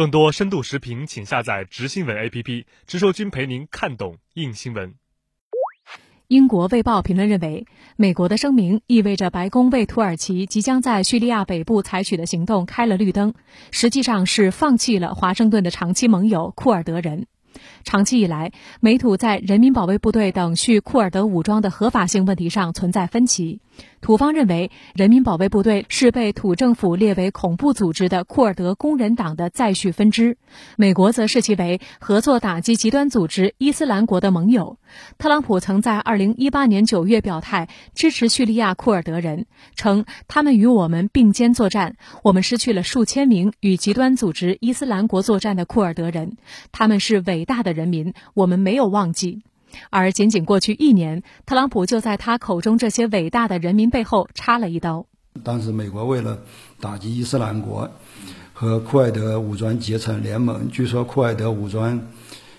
更多深度视频，请下载直新闻 APP，直说君陪您看懂硬新闻。英国《卫报》评论认为，美国的声明意味着白宫为土耳其即将在叙利亚北部采取的行动开了绿灯，实际上是放弃了华盛顿的长期盟友库尔德人。长期以来，美土在人民保卫部队等叙库尔德武装的合法性问题上存在分歧。土方认为，人民保卫部队是被土政府列为恐怖组织的库尔德工人党的再续分支；美国则视其为合作打击极端组织伊斯兰国的盟友。特朗普曾在2018年9月表态支持叙利亚库尔德人，称他们与我们并肩作战，我们失去了数千名与极端组织伊斯兰国作战的库尔德人，他们是伟大的人民，我们没有忘记。而仅仅过去一年，特朗普就在他口中这些伟大的人民背后插了一刀。当时，美国为了打击伊斯兰国和库尔德武装结成联盟，据说库尔德武装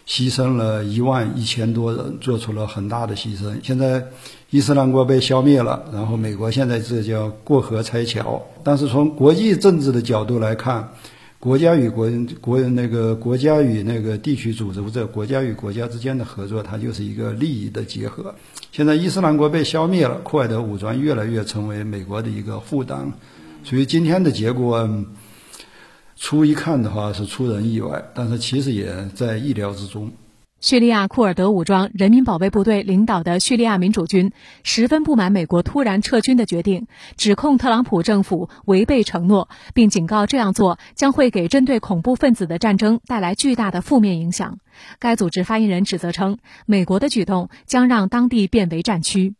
牺牲了一万一千多人，做出了很大的牺牲。现在，伊斯兰国被消灭了，然后美国现在这叫过河拆桥。但是从国际政治的角度来看，国家与国国那个国家与那个地区组织或者国家与国家之间的合作，它就是一个利益的结合。现在伊斯兰国被消灭了，库尔德武装越来越成为美国的一个负担，所以今天的结果，初一看的话是出人意外，但是其实也在意料之中。叙利亚库尔德武装人民保卫部队领导的叙利亚民主军十分不满美国突然撤军的决定，指控特朗普政府违背承诺，并警告这样做将会给针对恐怖分子的战争带来巨大的负面影响。该组织发言人指责称，美国的举动将让当地变为战区。